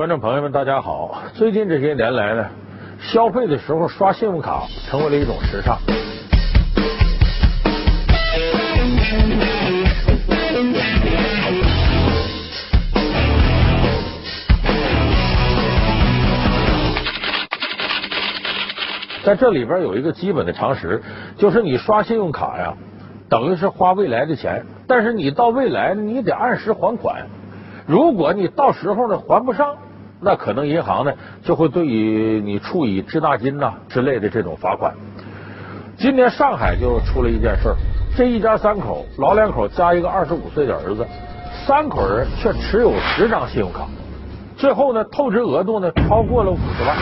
观众朋友们，大家好！最近这些年来呢，消费的时候刷信用卡成为了一种时尚。在这里边有一个基本的常识，就是你刷信用卡呀，等于是花未来的钱，但是你到未来你得按时还款。如果你到时候呢还不上，那可能银行呢就会对于你处以滞纳金呐之类的这种罚款。今年上海就出了一件事儿，这一家三口，老两口加一个二十五岁的儿子，三口人却持有十张信用卡，最后呢透支额度呢超过了五十万，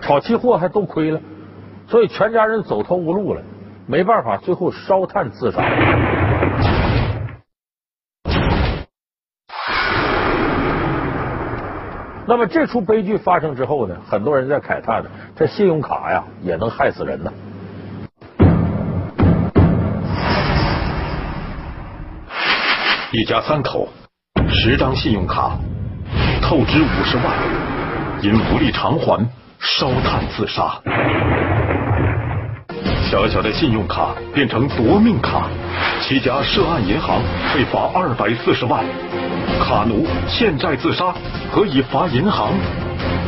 炒期货还都亏了，所以全家人走投无路了，没办法，最后烧炭自杀。那么这出悲剧发生之后呢，很多人在慨叹呢，这信用卡呀也能害死人呢。一家三口，十张信用卡，透支五十万，因无力偿还，烧炭自杀。小小的信用卡变成夺命卡，七家涉案银行被罚二百四十万。卡奴欠债自杀，可以罚银行？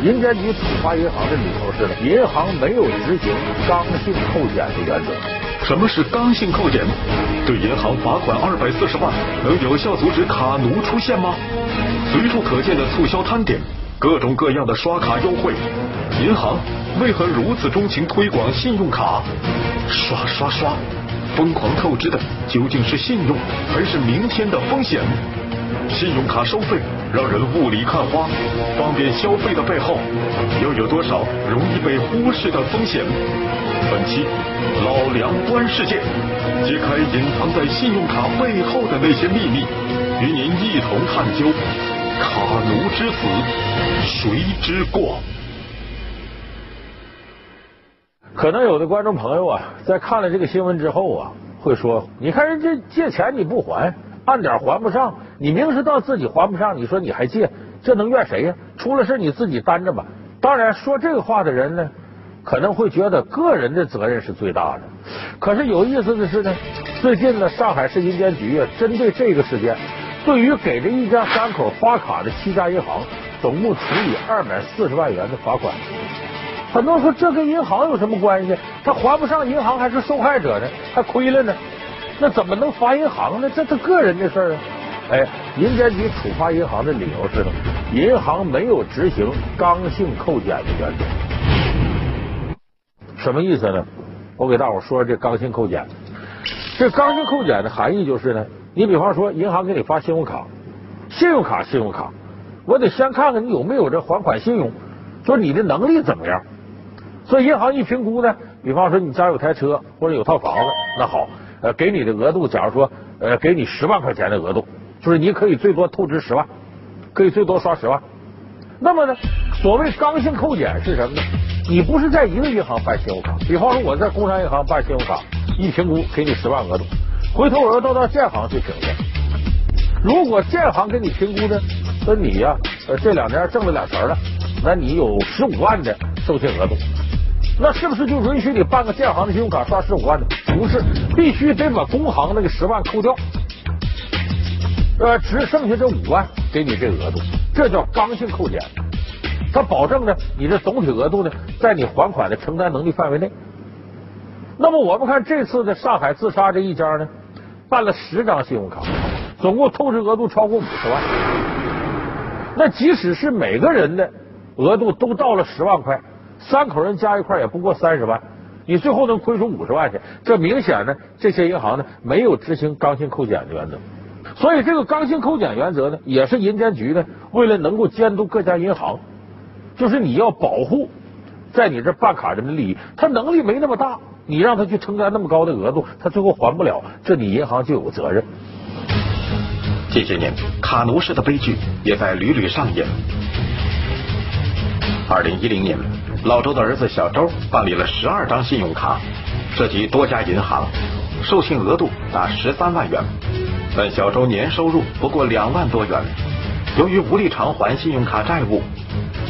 银监局处罚银行的理由是呢，银行没有执行刚性扣减的原则。什么是刚性扣减？对银行罚款二百四十万，能有效阻止卡奴出现吗？随处可见的促销摊点，各种各样的刷卡优惠，银行为何如此钟情推广信用卡？刷刷刷，疯狂透支的究竟是信用，还是明天的风险？信用卡收费让人雾里看花，方便消费的背后又有多少容易被忽视的风险？本期老梁观世界，揭开隐藏在信用卡背后的那些秘密，与您一同探究卡奴之死，谁之过？可能有的观众朋友啊，在看了这个新闻之后啊，会说：你看人家借钱你不还。按点还不上，你明知道自己还不上，你说你还借，这能怨谁呀？出了事你自己担着吧。当然，说这个话的人呢，可能会觉得个人的责任是最大的。可是有意思的是呢，最近呢，上海市银监局啊，针对这个事件，对于给这一家三口发卡的七家银行，总共处以二百四十万元的罚款。很多人说这跟银行有什么关系？他还不上，银行还是受害者呢，还亏了呢。那怎么能罚银行呢？这他个人的事儿啊！哎，银监局处罚银行的理由是呢，银行没有执行刚性扣减的原则。什么意思呢？我给大伙说说这刚性扣减。这刚性扣减的含义就是呢，你比方说银行给你发信用卡，信用卡信用卡，我得先看看你有没有这还款信用，说你的能力怎么样。所以银行一评估呢，比方说你家有台车或者有套房子，那好。呃，给你的额度，假如说，呃，给你十万块钱的额度，就是你可以最多透支十万，可以最多刷十万。那么呢，所谓刚性扣减是什么呢？你不是在一个银行办信用卡，比方说我在工商银行办信用卡，一评估给你十万额度，回头我要到到建行去评去。如果建行给你评估呢，说你呀，呃，这两年挣了两成了，那你有十五万的授信额度。那是不是就允许你办个建行的信用卡刷十五万呢？不是，必须得把工行那个十万扣掉，呃，只剩下这五万给你这额度，这叫刚性扣减。它保证呢，你的总体额度呢，在你还款的承担能力范围内。那么我们看这次的上海自杀这一家呢，办了十张信用卡，总共透支额度超过五十万。那即使是每个人的额度都到了十万块。三口人加一块也不过三十万，你最后能亏出五十万去，这明显呢，这些银行呢没有执行刚性扣减的原则，所以这个刚性扣减原则呢，也是银监局呢为了能够监督各家银行，就是你要保护在你这办卡人的利益，他能力没那么大，你让他去承担那么高的额度，他最后还不了，这你银行就有责任。近些年，卡奴式的悲剧也在屡屡上演。二零一零年。老周的儿子小周办理了十二张信用卡，涉及多家银行，授信额度达十三万元，但小周年收入不过两万多元，由于无力偿还信用卡债务，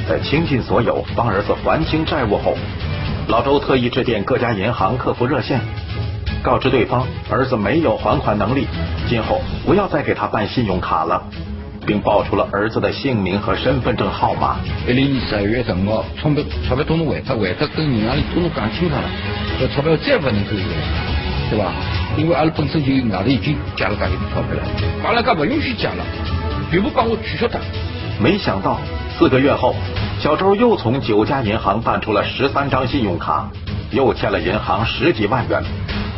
在倾尽所有帮儿子还清债务后，老周特意致电各家银行客服热线，告知对方儿子没有还款能力，今后不要再给他办信用卡了，并报出了儿子的姓名和身份证号码。一零年十二月十五号，钞票钞票统统还他，还他跟银行里统统讲清楚了，这钞票再不能收回来，对吧？因为阿拉本身就外头已经借了搿些钞票了，阿拉家不允许借了，全部帮我取消掉。没想到四个月后，小周又从九家银行办出了十三张信用卡，又欠了银行十几万元。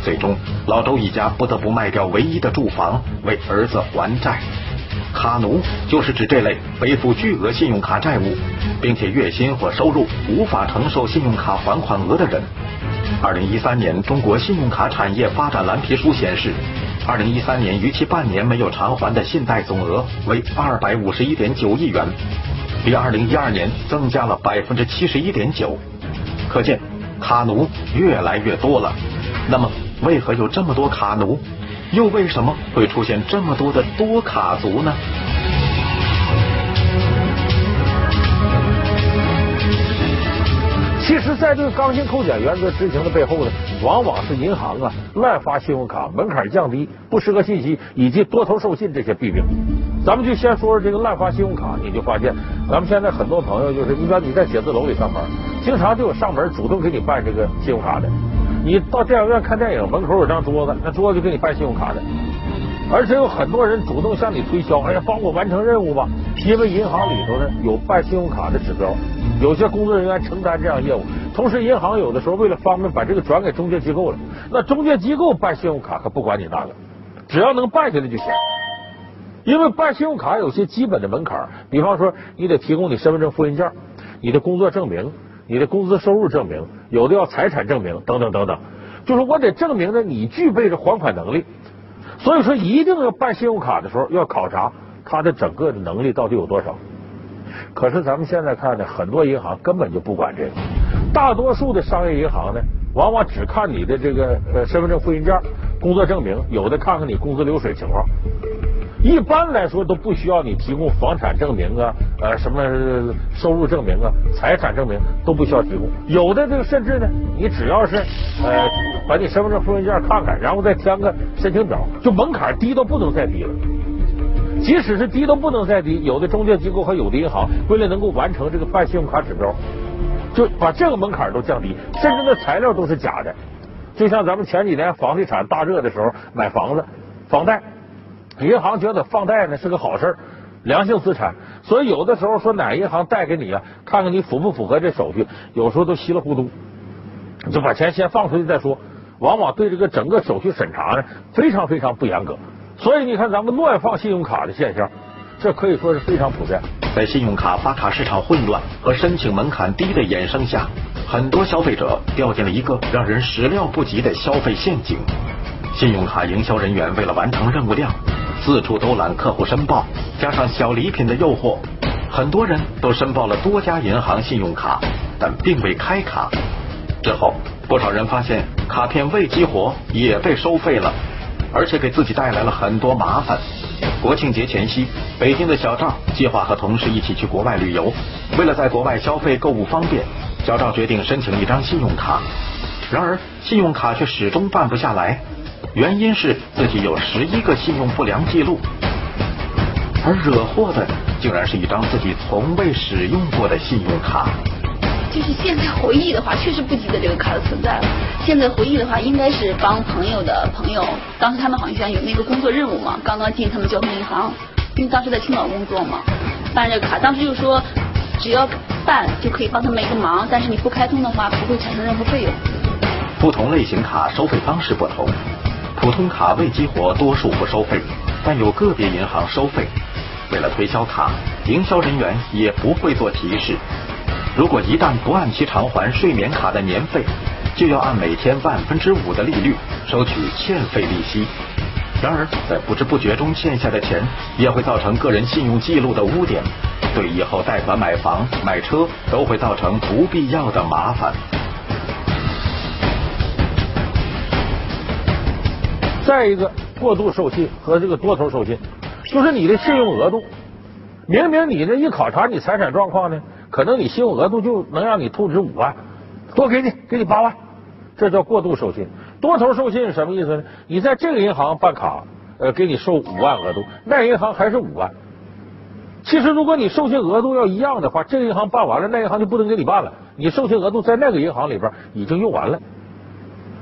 最终，老周一家不得不卖掉唯一的住房，为儿子还债。卡奴就是指这类背负巨额信用卡债务，并且月薪或收入无法承受信用卡还款额的人。二零一三年中国信用卡产业发展蓝皮书显示，二零一三年逾期半年没有偿还的信贷总额为二百五十一点九亿元，比二零一二年增加了百分之七十一点九。可见卡奴越来越多了。那么，为何有这么多卡奴？又为什么会出现这么多的多卡族呢？其实，在这个刚性扣减原则执行的背后呢，往往是银行啊滥发信用卡、门槛降低、不适合信息以及多头授信这些弊病。咱们就先说说这个滥发信用卡，你就发现，咱们现在很多朋友就是，你比方你在写字楼里上班，经常就有上门主动给你办这个信用卡的。你到电影院看电影，门口有张桌子，那桌子就给你办信用卡的。而且有很多人主动向你推销，哎呀，帮我完成任务吧。因为银行里头呢有办信用卡的指标，有些工作人员承担这样业务。同时，银行有的时候为了方便，把这个转给中介机构了。那中介机构办信用卡可不管你那个，只要能办下来就行。因为办信用卡有些基本的门槛，比方说你得提供你身份证复印件、你的工作证明、你的工资收入证明，有的要财产证明等等等等。就是我得证明呢，你具备着还款能力。所以说，一定要办信用卡的时候要考察他的整个的能力到底有多少。可是咱们现在看呢，很多银行根本就不管这个，大多数的商业银行呢，往往只看你的这个呃身份证复印件、工作证明，有的看看你工资流水情况。一般来说都不需要你提供房产证明啊，呃什么收入证明啊、财产证明都不需要提供。有的这个甚至呢，你只要是呃把你身份证复印件看看，然后再填个申请表，就门槛低到不能再低了。即使是低到不能再低，有的中介机构和有的银行为了能够完成这个办信用卡指标，就把这个门槛都降低，甚至那材料都是假的。就像咱们前几年房地产大热的时候买房子，房贷。银行觉得放贷呢是个好事，良性资产，所以有的时候说哪银行贷给你啊，看看你符不符合这手续，有时候都稀里糊涂，就把钱先放出去再说，往往对这个整个手续审查呢非常非常不严格，所以你看咱们乱放信用卡的现象，这可以说是非常普遍。在信用卡发卡市场混乱和申请门槛低的衍生下，很多消费者掉进了一个让人始料不及的消费陷阱。信用卡营销人员为了完成任务量。四处兜揽客户申报，加上小礼品的诱惑，很多人都申报了多家银行信用卡，但并未开卡。之后，不少人发现卡片未激活也被收费了，而且给自己带来了很多麻烦。国庆节前夕，北京的小赵计划和同事一起去国外旅游，为了在国外消费购物方便，小赵决定申请一张信用卡。然而，信用卡却始终办不下来。原因是自己有十一个信用不良记录，而惹祸的竟然是一张自己从未使用过的信用卡。就是现在回忆的话，确实不记得这个卡的存在了。现在回忆的话，应该是帮朋友的朋友，当时他们好像有那个工作任务嘛，刚刚进他们交通银行，因为当时在青岛工作嘛，办这个卡，当时就说只要办就可以帮他们一个忙，但是你不开通的话，不会产生任何费用。不同类型卡收费方式不同。普通卡未激活，多数不收费，但有个别银行收费。为了推销卡，营销人员也不会做提示。如果一旦不按期偿还睡眠卡的年费，就要按每天万分之五的利率收取欠费利息。然而，在不知不觉中欠下的钱，也会造成个人信用记录的污点，对以后贷款买房、买车都会造成不必要的麻烦。再一个，过度授信和这个多头授信，就是你的信用额度，明明你这一考察你财产状况呢，可能你信用额度就能让你透支五万，多给你，给你八万，这叫过度授信。多头授信是什么意思呢？你在这个银行办卡，呃，给你授五万额度，那银行还是五万。其实如果你授信额度要一样的话，这个银行办完了，那银行就不能给你办了。你授信额度在那个银行里边已经用完了，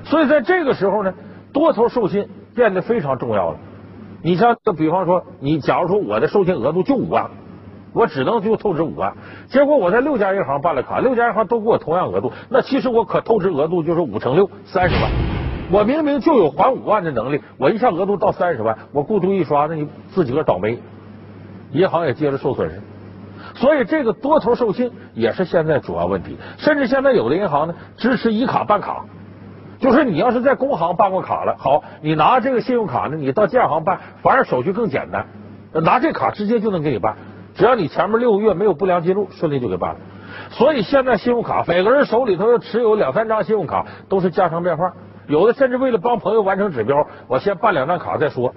所以在这个时候呢，多头授信变得非常重要了。你像，比方说，你假如说我的授信额度就五万，我只能就透支五万，结果我在六家银行办了卡，六家银行都给我同样额度，那其实我可透支额度就是五乘六三十万。我明明就有还五万的能力，我一下额度到三十万，我过度一刷，那你自己个倒霉，银行也接着受损失。所以这个多头授信也是现在主要问题，甚至现在有的银行呢支持以卡办卡。就是你要是在工行办过卡了，好，你拿这个信用卡呢，你到建行办，反而手续更简单，拿这卡直接就能给你办，只要你前面六个月没有不良记录，顺利就给办了。所以现在信用卡，每个人手里头要持有两三张信用卡都是家常便饭，有的甚至为了帮朋友完成指标，我先办两张卡再说。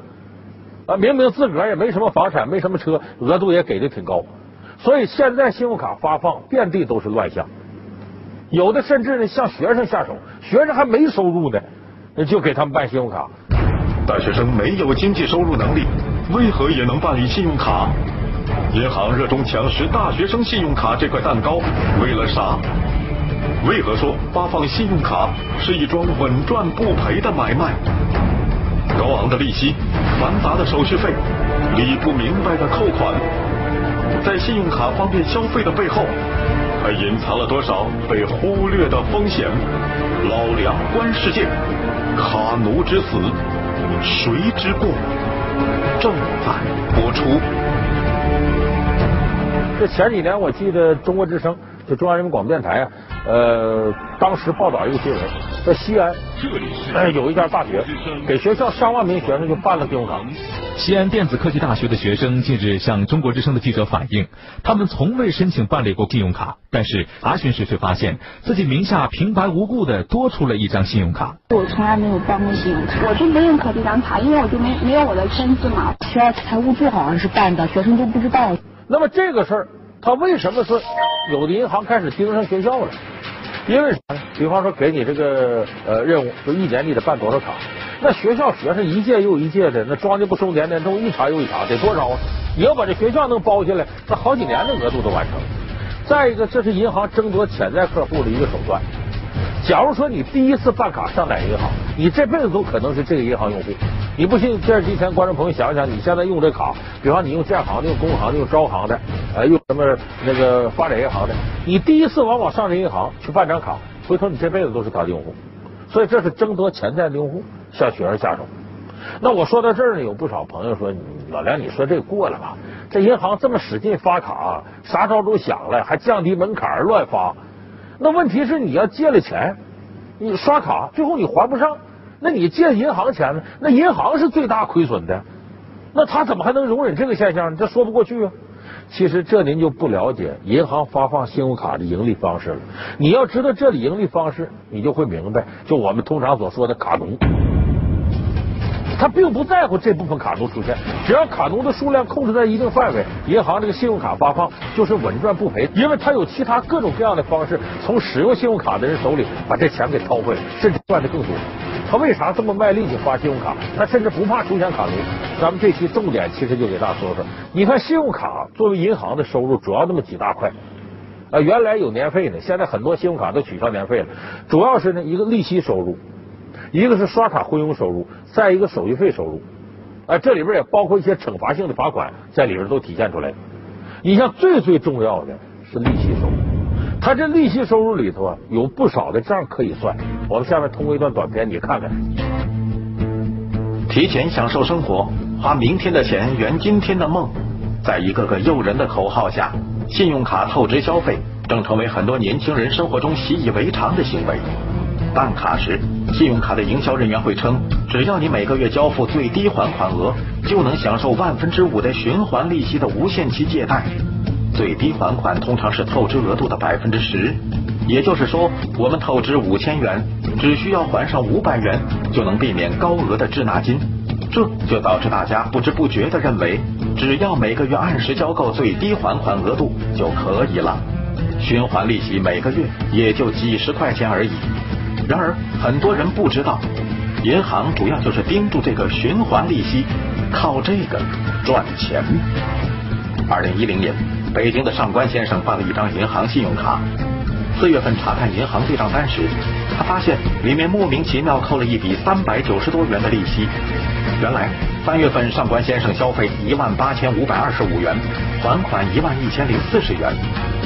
啊，明明自个儿也没什么房产，没什么车，额度也给的挺高，所以现在信用卡发放遍地都是乱象。有的甚至呢向学生下手，学生还没收入呢，就给他们办信用卡。大学生没有经济收入能力，为何也能办理信用卡？银行热衷抢食大学生信用卡这块蛋糕，为了啥？为何说发放信用卡是一桩稳赚不赔的买卖？高昂的利息、繁杂的手续费、理不明白的扣款，在信用卡方便消费的背后。还隐藏了多少被忽略的风险？老梁观世界，卡奴之死，谁之过？正在播出。这前几年我记得中国之声，就中央人民广播电台啊，呃，当时报道一个新闻，在西安，哎，有一家大学给学校上万名学生就办了信用卡。西安电子科技大学的学生近日向中国之声的记者反映，他们从未申请办理过信用卡，但是查询时却发现自己名下平白无故的多出了一张信用卡。我从来没有办过信用卡，我就不认可这张卡，因为我就没没有我的签字嘛。学校财务处好像是办的，学生都不知道。那么这个事儿，他为什么说有的银行开始盯上学校了？因为啥呢？比方说给你这个呃任务，说一年你得办多少卡。那学校学生一届又一届的，那庄家不收年年都一茬又一茬，得多少啊？你要把这学校能包下来，那好几年的额度都完成了。再一个，这是银行争夺潜在客户的一个手段。假如说你第一次办卡上哪个银行，你这辈子都可能是这个银行用户。你不信？电视机前观众朋友想想，你现在用这卡，比方你用建行的、用工行的、用招行的，呃，用什么那个发展银行的，你第一次往往上这银行去办张卡，回头你这辈子都是他的用户。所以这是争夺潜在的用户。向学生下手，那我说到这儿呢，有不少朋友说老梁，你说这过了吧？这银行这么使劲发卡，啥招都想了，还降低门槛乱发。那问题是你要借了钱，你刷卡最后你还不上，那你借银行钱呢？那银行是最大亏损的，那他怎么还能容忍这个现象？这说不过去啊！其实这您就不了解银行发放信用卡的盈利方式了。你要知道这里盈利方式，你就会明白，就我们通常所说的卡农。他并不在乎这部分卡奴出现，只要卡奴的数量控制在一定范围，银行这个信用卡发放就是稳赚不赔，因为他有其他各种各样的方式，从使用信用卡的人手里把这钱给掏回来，甚至赚的更多。他为啥这么卖力气发信用卡？他甚至不怕出现卡奴。咱们这期重点其实就给大家说说，你看信用卡作为银行的收入，主要那么几大块啊，原来有年费呢，现在很多信用卡都取消年费了，主要是呢一个利息收入。一个是刷卡回佣收入，再一个手续费收入，啊，这里边也包括一些惩罚性的罚款，在里边都体现出来。你像最最重要的是利息收入，它这利息收入里头啊，有不少的账可以算。我们下面通过一段短片，你看看。提前享受生活，花明天的钱圆今天的梦，在一个个诱人的口号下，信用卡透支消费正成为很多年轻人生活中习以为常的行为。办卡时，信用卡的营销人员会称，只要你每个月交付最低还款额，就能享受万分之五的循环利息的无限期借贷。最低还款通常是透支额度的百分之十，也就是说，我们透支五千元，只需要还上五百元，就能避免高额的滞纳金。这就导致大家不知不觉的认为，只要每个月按时交够最低还款额度就可以了，循环利息每个月也就几十块钱而已。然而，很多人不知道，银行主要就是盯住这个循环利息，靠这个赚钱。二零一零年，北京的上官先生办了一张银行信用卡，四月份查看银行对账单时，他发现里面莫名其妙扣了一笔三百九十多元的利息。原来，三月份上官先生消费一万八千五百二十五元，还款一万一千零四十元，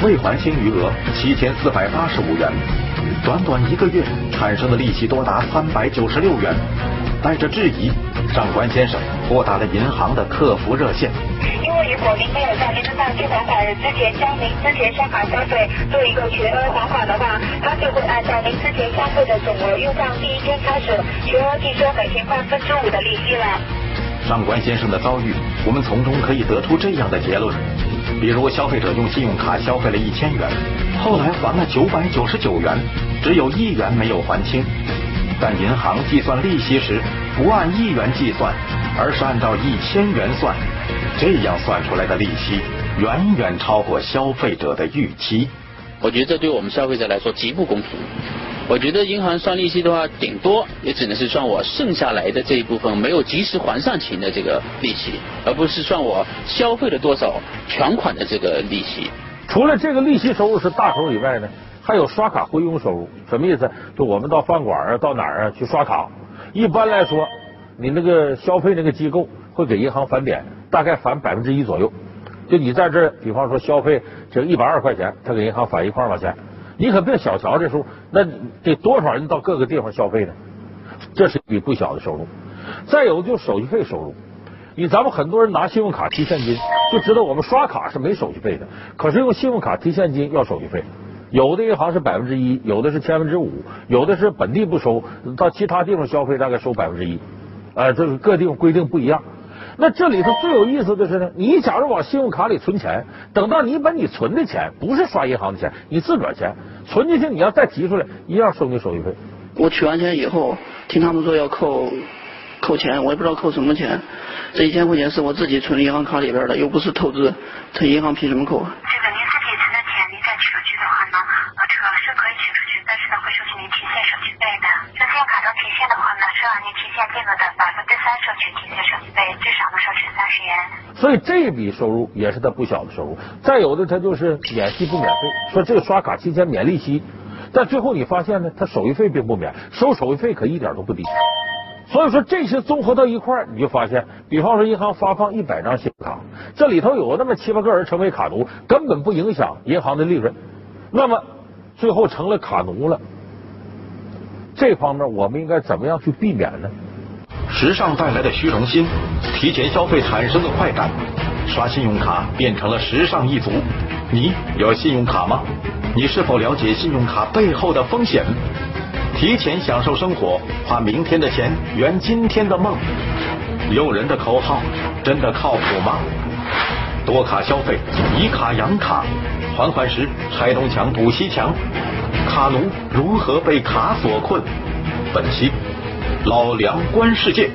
未还清余额七千四百八十五元。短短一个月产生的利息多达三百九十六元。带着质疑，上官先生拨打了银行的客服热线。因为如果您没有在您的到期还款日之前将您之前刷卡消费做一个全额还款的话，他就会按照您之前消费的总额，用账第一天开始全额计收每天万分之五的利息了。上官先生的遭遇，我们从中可以得出这样的结论：比如消费者用信用卡消费了一千元，后来还了九百九十九元，只有一元没有还清。但银行计算利息时不按一元计算，而是按照一千元算，这样算出来的利息远远超过消费者的预期。我觉得这对我们消费者来说极不公平。我觉得银行算利息的话，顶多也只能是算我剩下来的这一部分没有及时还上钱的这个利息，而不是算我消费了多少全款的这个利息。除了这个利息收入是大头以外呢？还有刷卡回佣收入，什么意思？就我们到饭馆啊，到哪儿啊去刷卡，一般来说，你那个消费那个机构会给银行返点，大概返百分之一左右。就你在这儿，比方说消费这一百二十块钱，他给银行返一块块钱，你可别小瞧这数，那得多少人到各个地方消费呢？这是一笔不小的收入。再有就手续费收入，你咱们很多人拿信用卡提现金，就知道我们刷卡是没手续费的，可是用信用卡提现金要手续费。有的银行是百分之一，有的是千分之五，有的是本地不收，到其他地方消费大概收百分之一，啊，这个各地方规定不一样。那这里头最有意思的是呢，你假如往信用卡里存钱，等到你把你存的钱，不是刷银行的钱，你自个儿钱存进去，你要再提出来，一样收你手续费。我取完钱以后，听他们说要扣扣钱，我也不知道扣什么钱。这一千块钱是我自己存银行卡里边的，又不是透支，他银行凭什么扣？所以这笔收入也是他不小的收入。再有的他就是免息不免费，说这个刷卡期间免利息，但最后你发现呢，他手续费并不免，收手续费可一点都不低。所以说这些综合到一块你就发现，比方说银行发放一百张信用卡，这里头有那么七八个人成为卡奴，根本不影响银行的利润。那么最后成了卡奴了，这方面我们应该怎么样去避免呢？时尚带来的虚荣心，提前消费产生的快感，刷信用卡变成了时尚一族。你有信用卡吗？你是否了解信用卡背后的风险？提前享受生活，花明天的钱圆今天的梦。诱人的口号真的靠谱吗？多卡消费，以卡养卡，还款时拆东墙补西墙，卡奴如何被卡所困？本期。老梁观世界，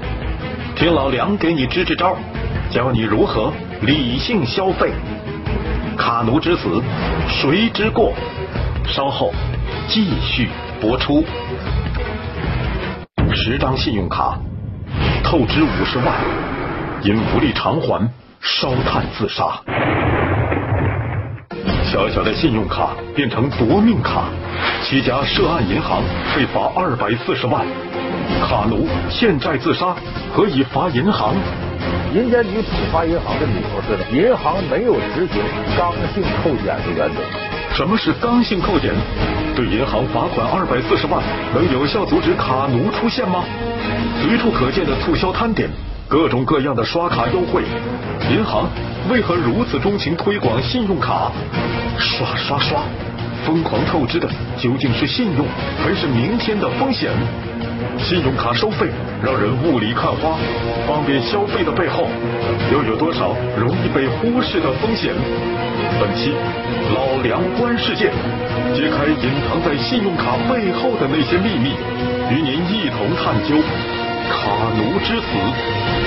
听老梁给你支支招，教你如何理性消费。卡奴之死，谁之过？稍后继续播出。十张信用卡透支五十万，因无力偿还烧炭自杀。小小的信用卡变成夺命卡，七家涉案银行被罚二百四十万。卡奴欠债自杀，可以罚银行？银监局处罚银行的理由是：银行没有执行刚性扣减的原则。什么是刚性扣减？对银行罚款二百四十万，能有效阻止卡奴出现吗？随处可见的促销摊点，各种各样的刷卡优惠，银行为何如此钟情推广信用卡？刷刷刷，疯狂透支的究竟是信用，还是明天的风险？信用卡收费让人雾里看花，方便消费的背后又有多少容易被忽视的风险？本期老梁观世界，揭开隐藏在信用卡背后的那些秘密，与您一同探究卡奴之死，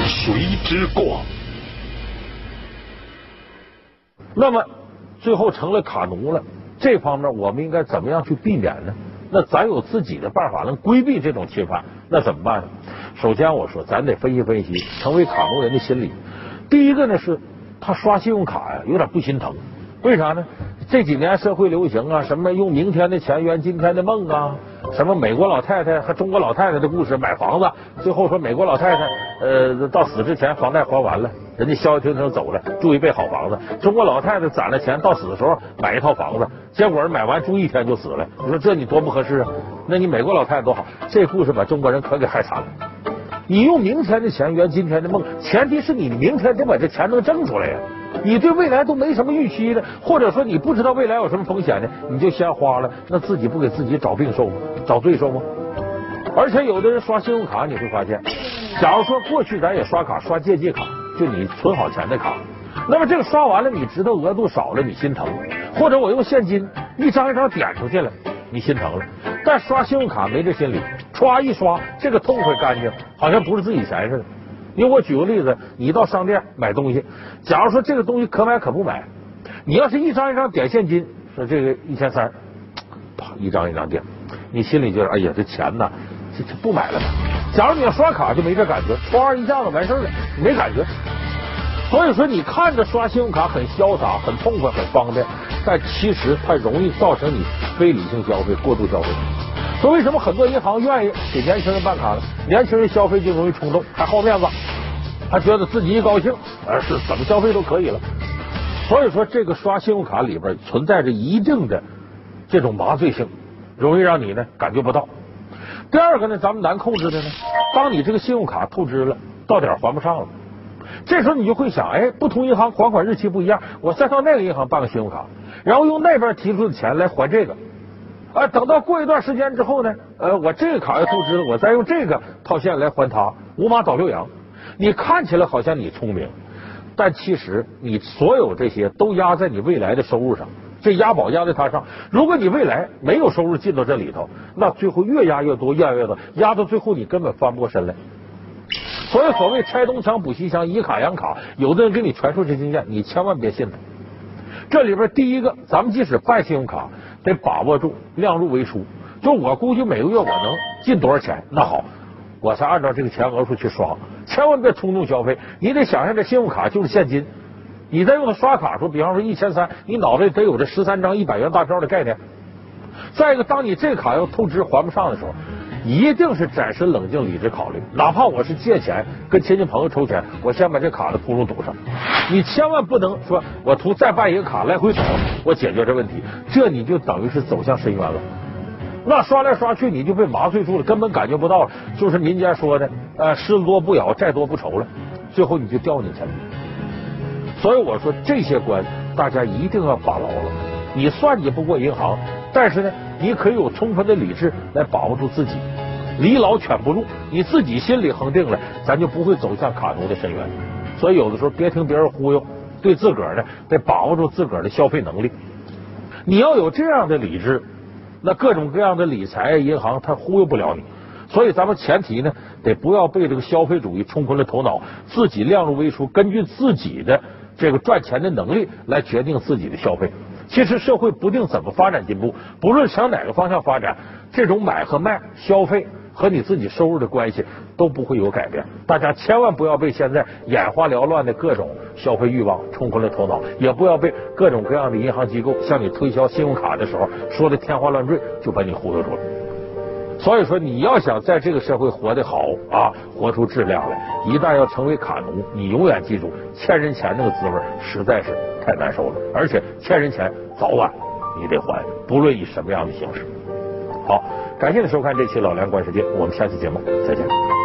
谁之过？那么最后成了卡奴了，这方面我们应该怎么样去避免呢？那咱有自己的办法能规避这种侵犯，那怎么办呢？首先我说，咱得分析分析成为卡奴人的心理。第一个呢是，他刷信用卡呀有点不心疼，为啥呢？这几年社会流行啊，什么用明天的钱圆今天的梦啊，什么美国老太太和中国老太太的故事，买房子，最后说美国老太太呃到死之前房贷还完了，人家消消停停走了，住一辈好房子。中国老太太攒了钱到死的时候买一套房子，结果买完住一天就死了。你说这你多不合适啊？那你美国老太太多好，这故事把中国人可给害惨了。你用明天的钱圆今天的梦，前提是你明天得把这钱能挣出来呀。你对未来都没什么预期的，或者说你不知道未来有什么风险的，你就先花了，那自己不给自己找病受吗？找罪受吗？而且有的人刷信用卡，你会发现，假如说过去咱也刷卡刷借记卡，就你存好钱的卡，那么这个刷完了，你知道额度少了，你心疼；或者我用现金一张一张点出去了，你心疼了。但刷信用卡没这心理，歘一刷，这个痛快干净，好像不是自己钱似的。因为我举个例子，你到商店买东西，假如说这个东西可买可不买，你要是一张一张点现金，说这个一千三，啪一张一张点，你心里觉得哎呀这钱呐，这这不买了？假如你要刷卡就没这感觉，歘一下子完事了，没感觉。所以说你看着刷信用卡很潇洒、很痛快、很方便，但其实它容易造成你非理性消费、过度消费。说为什么很多银行愿意给年轻人办卡呢？年轻人消费就容易冲动，还好面子，他觉得自己一高兴，而是怎么消费都可以了。所以说，这个刷信用卡里边存在着一定的这种麻醉性，容易让你呢感觉不到。第二个呢，咱们难控制的呢，当你这个信用卡透支了，到点还不上了，这时候你就会想，哎，不同银行还款日期不一样，我再到那个银行办个信用卡，然后用那边提出的钱来还这个。啊，等到过一段时间之后呢，呃，我这个卡要透支了，我再用这个套现来还他，五马倒六羊。你看起来好像你聪明，但其实你所有这些都压在你未来的收入上，这押宝压在他上。如果你未来没有收入进到这里头，那最后越压越多，越压越多，压到最后你根本翻不过身来。所以所谓拆东墙补西墙，以卡养卡，有的人给你传授这经验，你千万别信他。这里边第一个，咱们即使办信用卡。得把握住量入为出，就我估计每个月我能进多少钱，那好，我才按照这个钱额数去刷，千万别冲动消费。你得想象这信用卡就是现金，你在用它刷卡时候，比方说一千三，你脑袋得有这十三张一百元大票的概念。再一个，当你这卡要透支还不上的时候，一定是暂时冷静理智考虑，哪怕我是借钱跟亲戚朋友筹钱，我先把这卡的窟窿堵上。你千万不能说，我图再办一个卡来回走，我解决这问题，这你就等于是走向深渊了。那刷来刷去，你就被麻醉住了，根本感觉不到，就是民间说的，呃，虱子多不咬，债多不愁了，最后你就掉进去了。所以我说这些关大家一定要把牢了。你算计不过银行，但是呢，你可以有充分的理智来把握住自己，离老犬不入，你自己心里恒定了，咱就不会走向卡奴的深渊。所以有的时候别听别人忽悠，对自个儿呢得把握住自个儿的消费能力。你要有这样的理智，那各种各样的理财银行它忽悠不了你。所以咱们前提呢得不要被这个消费主义冲昏了头脑，自己量入为出，根据自己的这个赚钱的能力来决定自己的消费。其实社会不定怎么发展进步，不论向哪个方向发展，这种买和卖消费。和你自己收入的关系都不会有改变，大家千万不要被现在眼花缭乱的各种消费欲望冲昏了头脑，也不要被各种各样的银行机构向你推销信用卡的时候说的天花乱坠就把你忽悠住了。所以说，你要想在这个社会活得好啊，活出质量来，一旦要成为卡奴，你永远记住欠人钱那个滋味实在是太难受了，而且欠人钱早晚你得还，不论以什么样的形式。好。感谢你收看这期《老梁观世界》，我们下期节目再见。